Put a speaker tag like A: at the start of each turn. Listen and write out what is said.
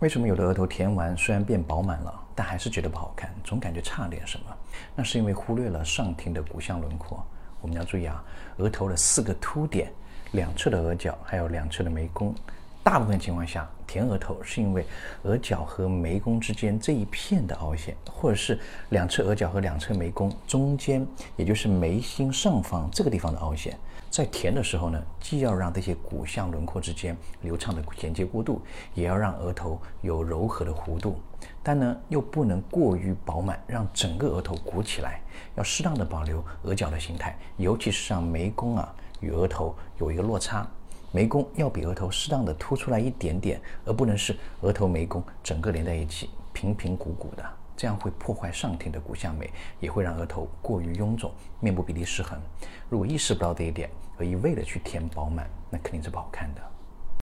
A: 为什么有的额头填完虽然变饱满了，但还是觉得不好看，总感觉差点什么？那是因为忽略了上庭的骨相轮廓。我们要注意啊，额头的四个凸点、两侧的额角还有两侧的眉弓。大部分情况下，填额头是因为额角和眉弓之间这一片的凹陷，或者是两侧额角和两侧眉弓中间，也就是眉心上方这个地方的凹陷。在填的时候呢，既要让这些骨相轮廓之间流畅的衔接过渡，也要让额头有柔和的弧度，但呢又不能过于饱满，让整个额头鼓起来，要适当的保留额角的形态，尤其是让眉弓啊与额头有一个落差。眉弓要比额头适当的凸出来一点点，而不能是额头眉弓整个连在一起平平鼓鼓的，这样会破坏上庭的骨相美，也会让额头过于臃肿，面部比例失衡。如果意识不到这一点，而一味的去填饱满，那肯定是不好看的。